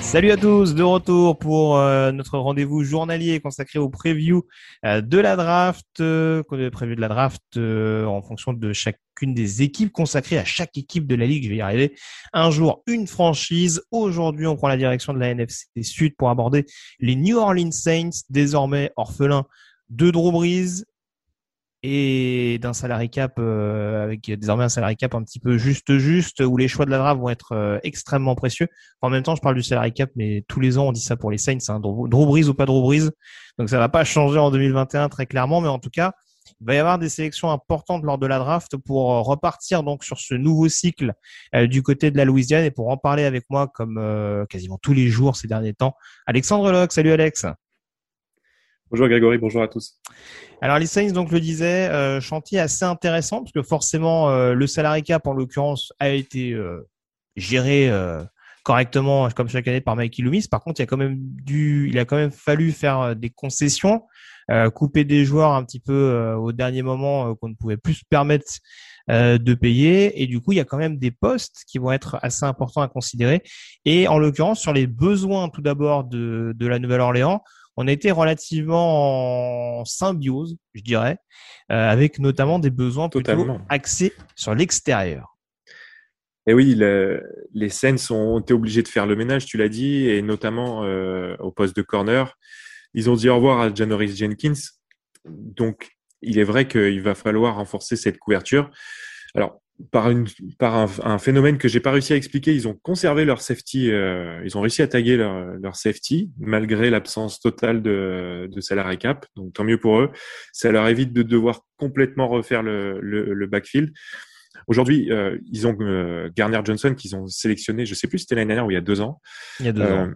Salut à tous, de retour pour euh, notre rendez-vous journalier consacré au preview euh, de la draft, euh, preview de la draft en fonction de chacune des équipes, consacrée à chaque équipe de la ligue. Je vais y arriver. Un jour, une franchise. Aujourd'hui, on prend la direction de la NFC Sud pour aborder les New Orleans Saints, désormais orphelins de Drew Brees et d'un salary cap euh, avec désormais un salary cap un petit peu juste juste où les choix de la draft vont être euh, extrêmement précieux. En même temps, je parle du salary cap, mais tous les ans on dit ça pour les Saints, hein, Drew Drew Brees ou pas Drew Brees. Donc ça va pas changer en 2021 très clairement, mais en tout cas, il va y avoir des sélections importantes lors de la draft pour euh, repartir donc sur ce nouveau cycle euh, du côté de la Louisiane et pour en parler avec moi comme euh, quasiment tous les jours ces derniers temps, Alexandre Locke. Salut Alex. Bonjour Grégory, bonjour à tous. Alors les Saints, donc le disait, euh, chantier assez intéressant parce que forcément euh, le salary cap en l'occurrence a été euh, géré euh, correctement comme chaque année par Mikey Loomis. Par contre, il a quand même dû, il a quand même fallu faire des concessions, couper des joueurs un petit peu au dernier moment qu'on ne pouvait plus se permettre de payer. Et du coup, il y a quand même des postes qui vont être assez importants à considérer. Et en l'occurrence, sur les besoins tout d'abord de, de la Nouvelle-Orléans, on a été relativement en symbiose, je dirais, euh, avec notamment des besoins plutôt Totalement. axés sur l'extérieur. Et oui, le- les Saints ont été obligés de faire le ménage, tu l'as dit, et notamment euh, au poste de corner. Ils ont dit au revoir à Janoris Jenkins. Donc, il est vrai qu'il va falloir renforcer cette couverture. Alors, par, une, par un, un phénomène que j'ai pas réussi à expliquer, ils ont conservé leur safety, euh, ils ont réussi à taguer leur, leur safety malgré l'absence totale de, de salary cap. Donc, tant mieux pour eux. Ça leur évite de devoir complètement refaire le, le, le backfield. Aujourd'hui, euh, ils ont euh, Garner Johnson qu'ils ont sélectionné, je sais plus si c'était l'année dernière ou il y a deux ans, Il y a deux euh, ans.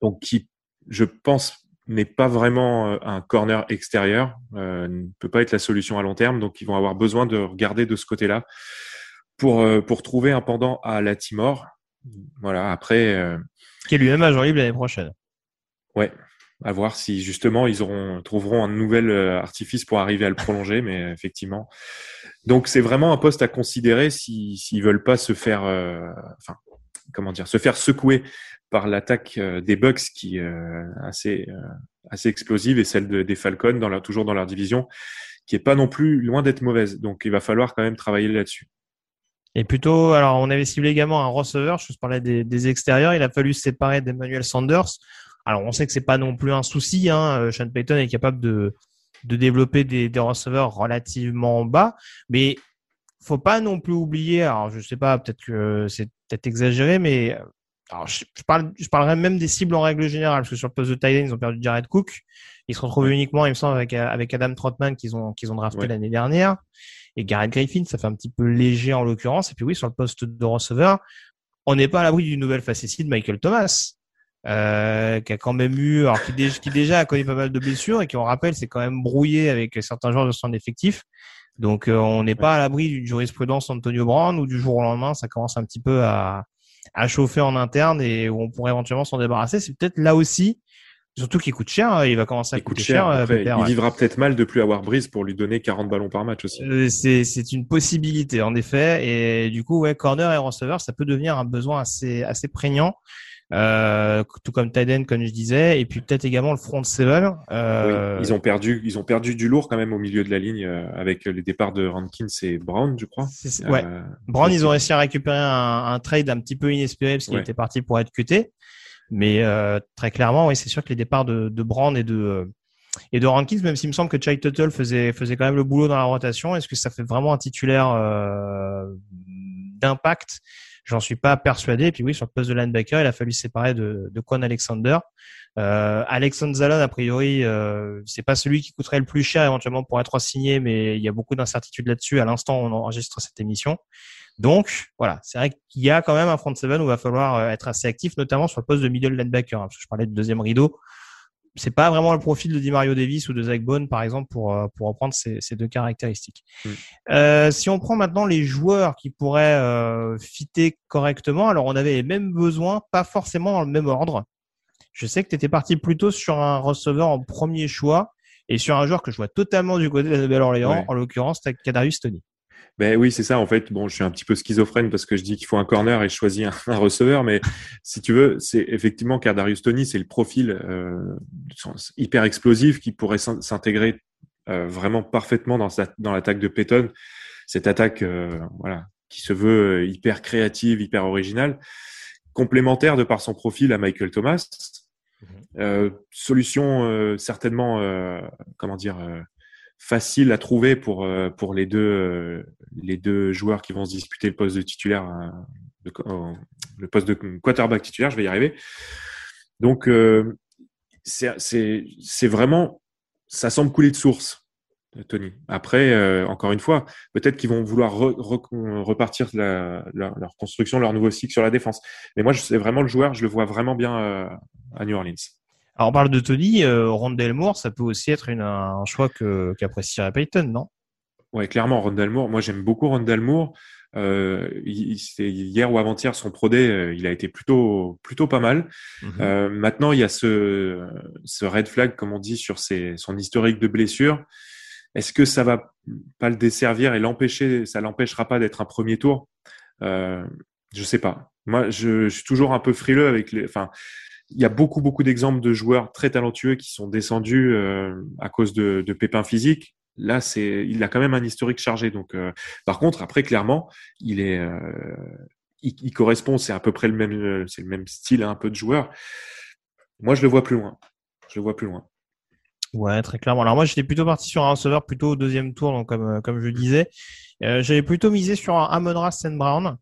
donc qui, je pense, n'est pas vraiment euh, un corner extérieur, euh, ne peut pas être la solution à long terme, donc ils vont avoir besoin de regarder de ce côté-là pour euh, pour trouver un pendant à la Timor. Voilà. Après, euh, Qui est lui-même agent libre l'année prochaine. ouais, à voir si justement ils auront trouveront un nouvel euh, artifice pour arriver à le prolonger, mais effectivement. Donc c'est vraiment un poste à considérer si s'ils veulent pas se faire, euh, enfin comment dire, se faire secouer par l'attaque euh, des Bucks qui est euh, assez euh, assez explosive et celle de- des Falcons dans toujours dans leur division qui est pas non plus loin d'être mauvaise. Donc il va falloir quand même travailler là-dessus. Et plutôt, alors on avait ciblé également un receveur, je parlais des, des extérieurs, il a fallu se séparer d'Emmanuel Sanders. Alors on sait que c'est pas non plus un souci, hein. Sean Payton est capable de, de développer des, des receveurs relativement bas, mais faut pas non plus oublier, alors je sais pas, peut-être que c'est peut-être exagéré, mais alors je, je parle, je parlerai même des cibles en règle générale, parce que sur le poste de Thailand, ils ont perdu Jared Cook, ils se retrouvent uniquement, il me semble, avec, avec Adam Trotman qu'ils ont, qu'ils ont drafté Ouais. l'année dernière et Garrett Griffin, ça fait un petit peu léger en l'occurrence. Et puis oui, sur le poste de receveur, on n'est pas à l'abri d'une nouvelle facétie de Michael Thomas, euh, qui a quand même eu, alors qui, dé- qui déjà a connu pas mal de blessures et qui, on rappelle, c'est quand même brouillé avec certains joueurs de son effectif. Donc euh, on n'est pas à l'abri d'une jurisprudence Antonio Brown où du jour au lendemain, ça commence un petit peu à, à chauffer en interne et où on pourrait éventuellement s'en débarrasser. C'est peut-être là aussi, surtout qu'il coûte cher, il va commencer à Il coûte coûter cher. cher. euh, Après, Pépère, il ouais. vivra peut-être mal de plus avoir Brise pour lui donner 40 ballons par match aussi. Euh, c'est c'est une possibilité en effet et du coup ouais corner et receveur ça peut devenir un besoin assez assez prégnant euh, tout comme Tiden, comme je disais, et puis peut-être également le front seven. Euh... Oui, ils ont perdu, ils ont perdu du lourd quand même au milieu de la ligne euh, avec les départs de Rankins et Brown, je crois. Ouais. Euh, Brown, ils ont réussi à récupérer un, un, trade un petit peu inespéré parce qu'il était parti pour être cuté. Mais très clairement, oui, c'est sûr que les départs de, de Brown et de et de Rankins, même s'il me semble que Chai Tuttle faisait faisait quand même le boulot dans la rotation, est-ce que ça fait vraiment un titulaire d'impact J'en suis pas persuadé. Puis oui, sur le poste de linebacker, il a fallu se séparer de, de Quan Alexander. Euh, Alexandre Zalon, a priori, euh, c'est pas celui qui coûterait le plus cher éventuellement pour être signé, mais il y a beaucoup d'incertitudes là-dessus. À l'instant, on enregistre cette émission. Donc voilà, c'est vrai qu'il y a quand même un front seven où il va falloir euh, être assez actif, notamment sur le poste de middle linebacker. Hein, parce que je parlais de deuxième rideau c'est pas vraiment le profil de Di Mario Davis ou de Zach Bone par exemple pour euh, pour reprendre ces, ces deux caractéristiques. Mm. Euh, si on prend maintenant les joueurs qui pourraient euh, fitter correctement, alors on avait les mêmes besoins, pas forcément dans le même ordre. Je sais que tu étais parti plutôt sur un receveur en premier choix et sur un joueur que je vois totalement du côté de la Nouvelle-Orléans, en l'occurrence Kadarius Tony. Ben oui, c'est ça. En fait, bon, je suis un petit peu schizophrène parce que je dis qu'il faut un corner et je choisis un, receveur. Mais si tu veux, c'est effectivement Cardarius Tony, c'est le profil euh, hyper explosif qui pourrait s'intégrer euh, vraiment parfaitement dans, dans l'attaque de Peyton. Cette attaque, euh, voilà, qui se veut euh, hyper créative, hyper originale, complémentaire de par son profil à Michael Thomas. Mmh euh, solution certainement, comment dire facile à trouver pour euh, pour les deux euh, les deux joueurs qui vont se disputer le poste de titulaire euh, le poste de quarterback titulaire je vais y arriver. Donc c'est c'est vraiment ça semble couler de source Tony. Après encore une fois peut-être qu'ils vont vouloir repartir la, leur construction leur nouveau cycle sur la défense. Mais moi c'est vraiment le joueur je le vois vraiment bien à New Orleans alors on parle de Tony, euh, Rondell Moore, ça peut aussi être une, un choix que qu'apprécierait Payton, non? Ouais, clairement, Rondell Moore. Moi, j'aime beaucoup Rondell Moore. Euh, hier ou avant-hier, son pro euh, il a été plutôt plutôt pas mal. Mhm. Euh, maintenant, il y a ce ce red flag, comme on dit, sur ses, son historique de blessure. Est-ce que ça va pas le desservir et l'empêcher Ça l'empêchera pas d'être un premier tour? Euh, Je sais pas. Moi, je, je, suis toujours un peu frileux avec les. Enfin, il y a beaucoup, beaucoup d'exemples de joueurs très talentueux qui sont descendus euh, à cause de, pépins physiques. Là, c'est, il a quand même un historique chargé. Donc, euh, par contre, après, clairement, il est, euh, il, correspond. C'est à peu près le même, c'est le même style, un peu de joueur. Moi, je le vois plus loin. Je le vois plus loin. Ouais, très clairement. Alors moi, j'étais plutôt parti sur un receveur plutôt au deuxième tour, donc comme comme je disais, j'avais plutôt misé sur un Amon St. Brown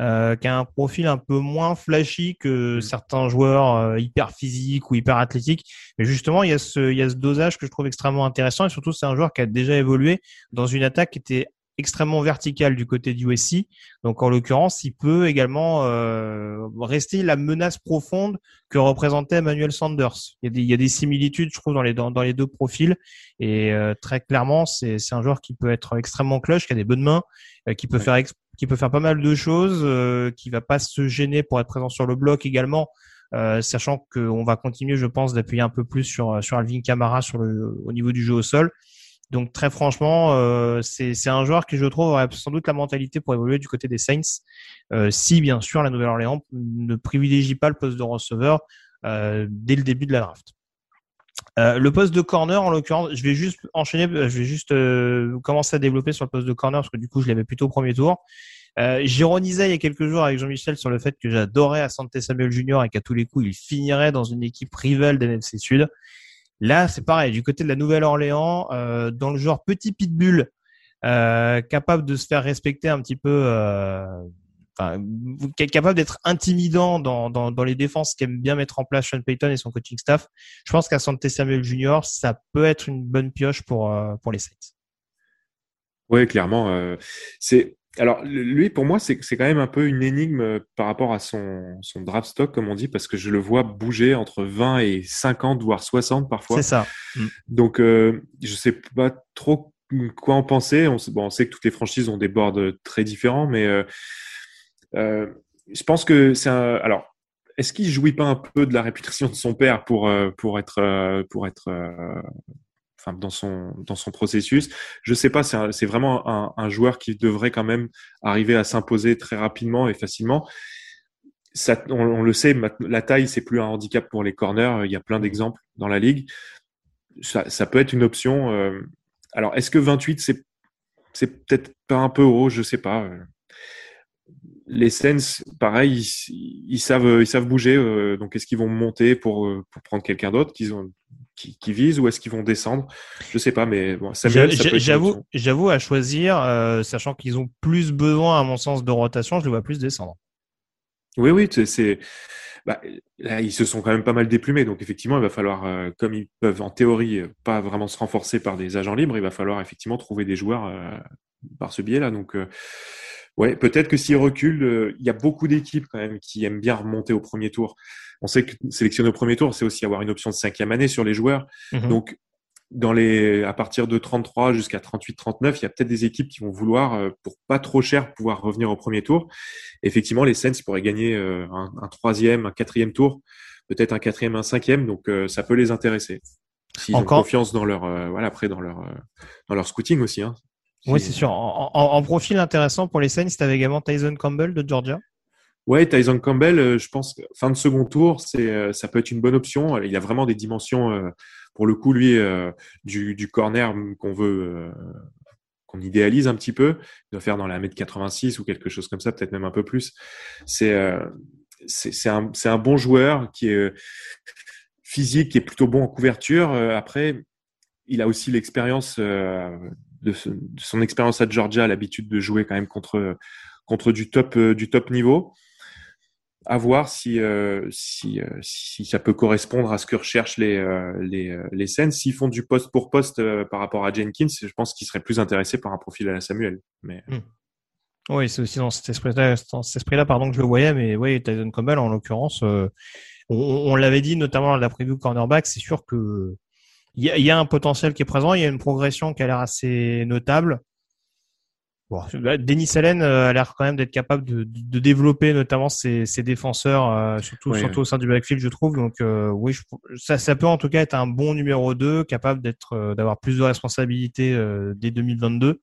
euh, qui a un profil un peu moins flashy que mm. certains joueurs euh, hyper physiques ou hyper athlétiques. Mais justement, il y a ce, il y a ce dosage que je trouve extrêmement intéressant et surtout c'est un joueur qui a déjà évolué dans une attaque qui était extrêmement verticale du côté du USC. Donc en l'occurrence, il peut également euh, rester la menace profonde que représentait Emmanuel Sanders. Il y a des, il y a des similitudes, je trouve, dans les, dans, dans les deux profils. Et euh, très clairement, c'est un joueur qui peut être extrêmement clutch, qui a des bonnes mains, euh, qui peut faire qui peut faire pas mal de choses, euh, qui va pas se gêner pour être présent sur le bloc également, euh, sachant qu'on va continuer, je pense, d'appuyer un peu plus sur sur Alvin Kamara sur le au niveau du jeu au sol. Donc très franchement, euh, c'est un joueur qui je trouve aurait sans doute la mentalité pour évoluer du côté des Saints, euh, si bien sûr la Nouvelle-Orléans ne privilégie pas le poste de receveur euh, dès le début de la draft. Euh, le poste de corner, en l'occurrence, je vais juste enchaîner, euh, je vais juste euh, commencer à développer sur le poste de corner parce que du coup, je l'avais plutôt au premier tour. Euh, J'ironisais il y a quelques jours avec Jean-Michel sur le fait que j'adorais à Santé Samuel Junior et qu'à tous les coups, il finirait dans une équipe rivale d'NFC Sud. Là, c'est pareil, du côté de la Nouvelle-Orléans, euh, dans le genre petit pitbull, capable de se faire respecter un petit peu enfin, capable d'être intimidant dans, dans, dans les défenses qu'aime bien mettre en place Sean Payton et son coaching staff. Je pense qu'à Santé Samuel Junior, ça peut être une bonne pioche pour euh, pour les Saints. Oui, clairement. Euh, c'est alors lui pour moi c'est quand même un peu une énigme euh, par rapport à son son draft stock comme on dit parce que je le vois bouger entre 20 et 50 voire 60 parfois. C'est ça. Mm. Donc euh, je sais pas trop quoi en penser. On, bon, on sait que toutes les franchises ont des boards très différents, mais euh, je pense que c'est un. Alors, est-ce qu'il jouit pas un peu de la réputation de son père pour euh, pour être euh, pour être enfin dans son dans son processus? Je sais pas. C'est vraiment un, un, joueur qui devrait quand même arriver à s'imposer très rapidement et facilement. ça, on, le sait, la taille, c'est plus un handicap pour les corners. Il y a plein d'exemples dans la ligue. Ça, ça peut être une option. Euh, alors, est-ce que 28, c'est, c'est peut-être pas un peu haut? Je sais pas. Les Sens, pareil, ils, savent, ils savent bouger. Euh, donc, est-ce qu'ils vont monter pour, euh, pour prendre quelqu'un d'autre qu'ils ont, qui, qui visent ou est-ce qu'ils vont descendre? Je sais pas, mais bon, j'avoue, j'avoue à choisir, sachant qu'ils ont plus besoin, à mon sens, de rotation, je les vois plus descendre. Oui, oui, c'est. Bah, là, ils se sont quand même pas mal déplumés. Donc, effectivement, il va falloir, euh, comme ils peuvent en théorie euh, pas vraiment se renforcer par des agents libres, il va falloir effectivement trouver des joueurs euh, par ce biais-là. Donc, ouais, peut-être que s'ils reculent, il y a beaucoup d'équipes quand même qui aiment bien remonter au premier tour. On sait que sélectionner au premier tour, c'est aussi avoir une option de cinquième année sur les joueurs. Mmh Donc, dans les, à partir de 33 jusqu'à 38, 39, il y a peut-être des équipes qui vont vouloir, euh, pour pas trop cher, pouvoir revenir au premier tour. Effectivement, les Saints pourraient gagner euh, un, troisième, un quatrième tour, peut-être un quatrième, un cinquième, donc euh, ça peut les intéresser. S'ils ont confiance dans leur, voilà, après dans leur, dans leur scouting aussi. Hein. Oui, c'est sûr. En, en, profil intéressant pour les Saints, tu avais également Tyson Campbell de Georgia. Ouais, Tyson Campbell, je pense fin de second tour, c'est ça peut être une bonne option. Il a vraiment des dimensions pour le coup, lui, euh, du, du, corner qu'on veut, euh, qu'on idéalise un petit peu, il doit faire dans la mètre 86 ou quelque chose comme ça, peut-être même un peu plus. C'est euh, c'est un, un, bon joueur qui est physique, qui est plutôt bon en couverture. Après, il a aussi l'expérience de, son expérience à Georgia, l'habitude de jouer quand même contre contre du top du top niveau à voir si euh, euh, si ça peut correspondre à ce que recherchent les euh, les, les scènes. S'ils font du poste pour poste par rapport à Jenkins, je pense qu'ils seraient plus intéressés par un profil à la Samuel. Mais hmm. oui, c'est aussi dans cet esprit-là, que je le voyais. Mais oui, Tyson Campbell, en l'occurrence, on, l'avait dit notamment dans la preview cornerback, c'est sûr que il y a, y a, un potentiel qui est présent, il y a une progression qui a l'air assez notable. Bon, Denis Allen euh, a l'air quand même d'être capable de, de, développer notamment ses, ses défenseurs, euh, surtout, surtout au sein du backfield, je trouve. Donc euh, oui, je, ça, ça peut en tout cas être un bon numéro 2, capable d'être, d'avoir plus de responsabilités dès 2022.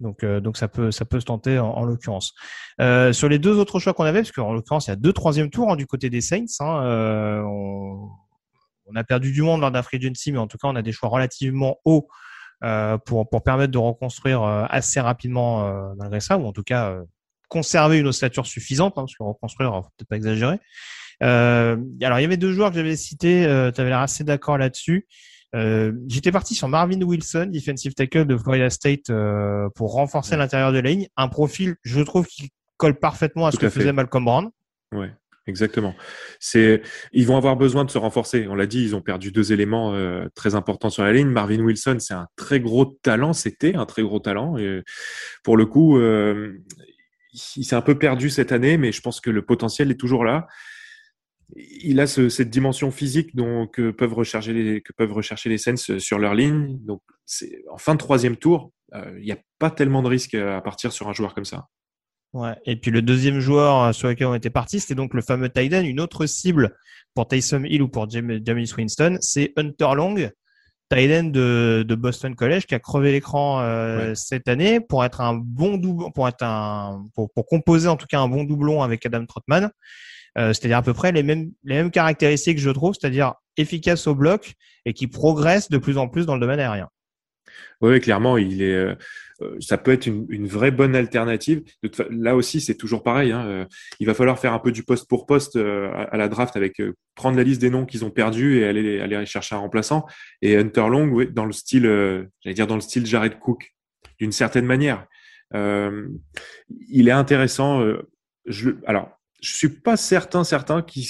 Donc, donc ça peut, ça peut se tenter en, l'occurrence. sur les deux autres choix qu'on avait, parce qu'en l'occurrence il y a deux troisième tours hein, du côté des Saints. Hein, on, on, a perdu du monde lors d'un free agency, mais en tout cas on a des choix relativement hauts euh, pour, pour permettre de reconstruire euh, assez rapidement euh, malgré ça, ou en tout cas conserver une ossature suffisante, hein, parce que reconstruire, faut peut-être pas exagérer. Euh, alors, il y avait deux joueurs que j'avais cités, euh, tu avais l'air assez d'accord là-dessus. Euh, J'étais parti sur Marvin Wilson, defensive tackle de Florida State, pour renforcer l'intérieur de la ligne. Un profil, je trouve, qui colle parfaitement à ce que faisait Malcolm Brown. Ouais. Exactement. Ils vont avoir besoin de se renforcer. On l'a dit, ils ont perdu deux éléments euh, très importants sur la ligne. Marvin Wilson, c'est un très gros talent. C'était un très gros talent. Pour le coup, euh, il s'est un peu perdu cette année, mais je pense que le potentiel est toujours là. Il a ce, cette dimension physique que peuvent rechercher les que peuvent rechercher les Sens sur leur ligne. Donc, en fin de troisième tour, euh, il n'y a pas tellement de risque à partir sur un joueur comme ça. Ouais. Et puis le deuxième joueur euh, sur lequel on était parti, c'était donc le fameux Tyden. Une autre cible pour Tyson Hill ou pour James Winston, c'est Hunter Long, Tyden de, de, Boston College, qui a crevé l'écran euh, cette année pour être un bon doublon, pour être un, pour, pour, composer en tout cas un bon doublon avec Adam Trotman. Euh, c'est-à-dire à peu près les mêmes les mêmes caractéristiques, je trouve, c'est-à-dire efficace au bloc et qui progresse de plus en plus dans le domaine aérien. Oui, clairement, il est. Euh, euh, ça peut être une, une, vraie bonne alternative. Là aussi, c'est toujours pareil. Hein, euh, il va falloir faire un peu du poste pour poste à, la draft avec prendre la liste des noms qu'ils ont perdus et aller aller chercher un remplaçant. Et Hunter Long, oui, dans le style, j'allais dire dans le style Jared Cook, d'une certaine manière. il est intéressant. je, alors, je suis pas certain certain qu'ils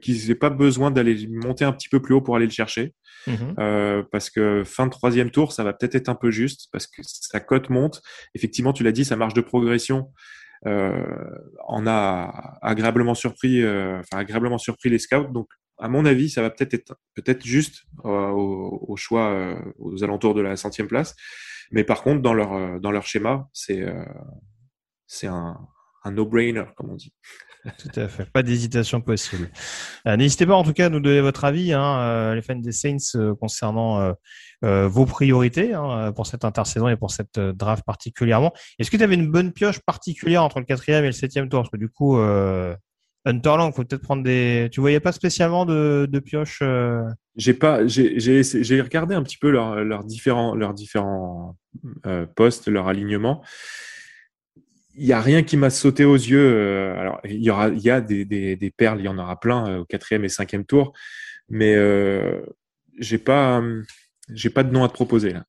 qu'ils aient pas besoin d'aller monter un petit peu plus haut pour aller le chercher. Mhm. Euh, parce que fin de troisième tour, ça va peut-être être un peu juste parce que sa cote monte. Effectivement, tu l'as dit, sa marge de progression euh, en a agréablement surpris, euh, enfin agréablement surpris les scouts. Donc, à mon avis, ça va peut-être être peut-être juste euh, au, au, choix euh, aux alentours de la centième place. Mais par contre, dans leur dans leur schéma, c'est c'est un, un no-brainer, comme on dit. Tout à fait. Pas d'hésitation possible. Euh, n'hésitez pas en tout cas à nous donner votre avis, hein, euh, les fans des Saints, euh, concernant vos priorités hein, pour cette intersaison et pour cette draft particulièrement. Est-ce que tu avais une bonne pioche particulière entre le quatrième et le septième tour? Parce que du coup, Hunterland, faut peut-être prendre des. Tu voyais pas spécialement de, de pioche euh? J'ai pas, j'ai, regardé un petit peu leurs différents, leurs différents euh, postes, leur alignement. Il y a rien qui m'a sauté aux yeux. euh, alors, il y aura, il y a des, perles, il y en aura plein euh, au quatrième et cinquième tour, mais euh, j'ai pas, euh, j'ai pas de nom à te proposer là.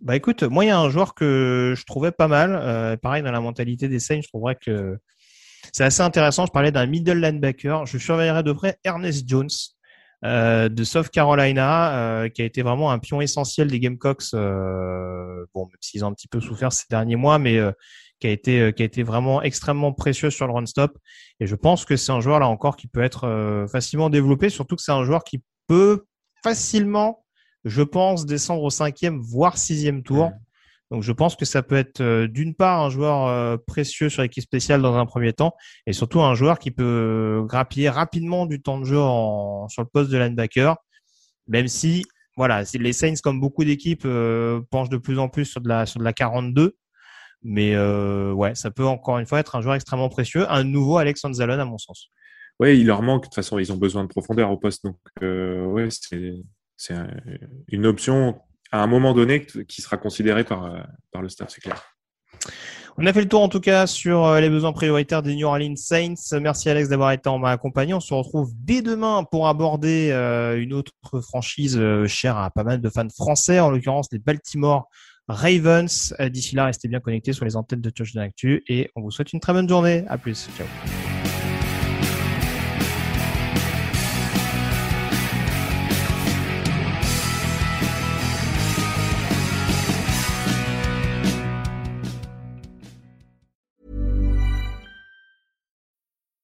Bah écoute, moi il y a un joueur que je trouvais pas mal. Pareil dans la mentalité des Saints, je trouverais que c'est assez intéressant. Je parlais d'un middle linebacker. Je surveillerai de près Ernest Jones de South Carolina, qui a été vraiment un pion essentiel des Gamecocks. Bon, même s'ils ont un petit peu souffert ces derniers mois, mais qui a été euh, qui a été vraiment extrêmement précieux sur le run stop. Et je pense que c'est un joueur là encore qui peut être euh, facilement développé, surtout que c'est un joueur qui peut facilement, je pense, descendre au cinquième voire sixième tour. Donc je pense que ça peut être euh, d'une part un joueur précieux sur l'équipe spéciale dans un premier temps et surtout un joueur qui peut grappiller rapidement du temps de jeu en, sur le poste de linebacker, même si voilà, les Saints comme beaucoup d'équipes penchent de plus en plus sur de la sur de la 42, mais euh, ouais, ça peut encore une fois être un joueur extrêmement précieux, un nouveau Alex Anzalone à mon sens. Ouais, il leur manque. De toute façon, ils ont besoin de profondeur au poste. Donc, euh, ouais, c'est c'est un- une option à un moment donné qui sera considérée par, euh, par le staff, c'est clair. On a fait le tour en tout cas sur euh, les besoins prioritaires des New Orleans Saints. Merci Alex d'avoir été en ma compagnie. On se retrouve dès demain pour aborder une autre franchise chère à pas mal de fans français, en l'occurrence les Baltimore Ravens. Euh, D'ici là, restez bien connectés sur les antennes de Touchdown Actu et on vous souhaite une très bonne journée. À plus. Ciao.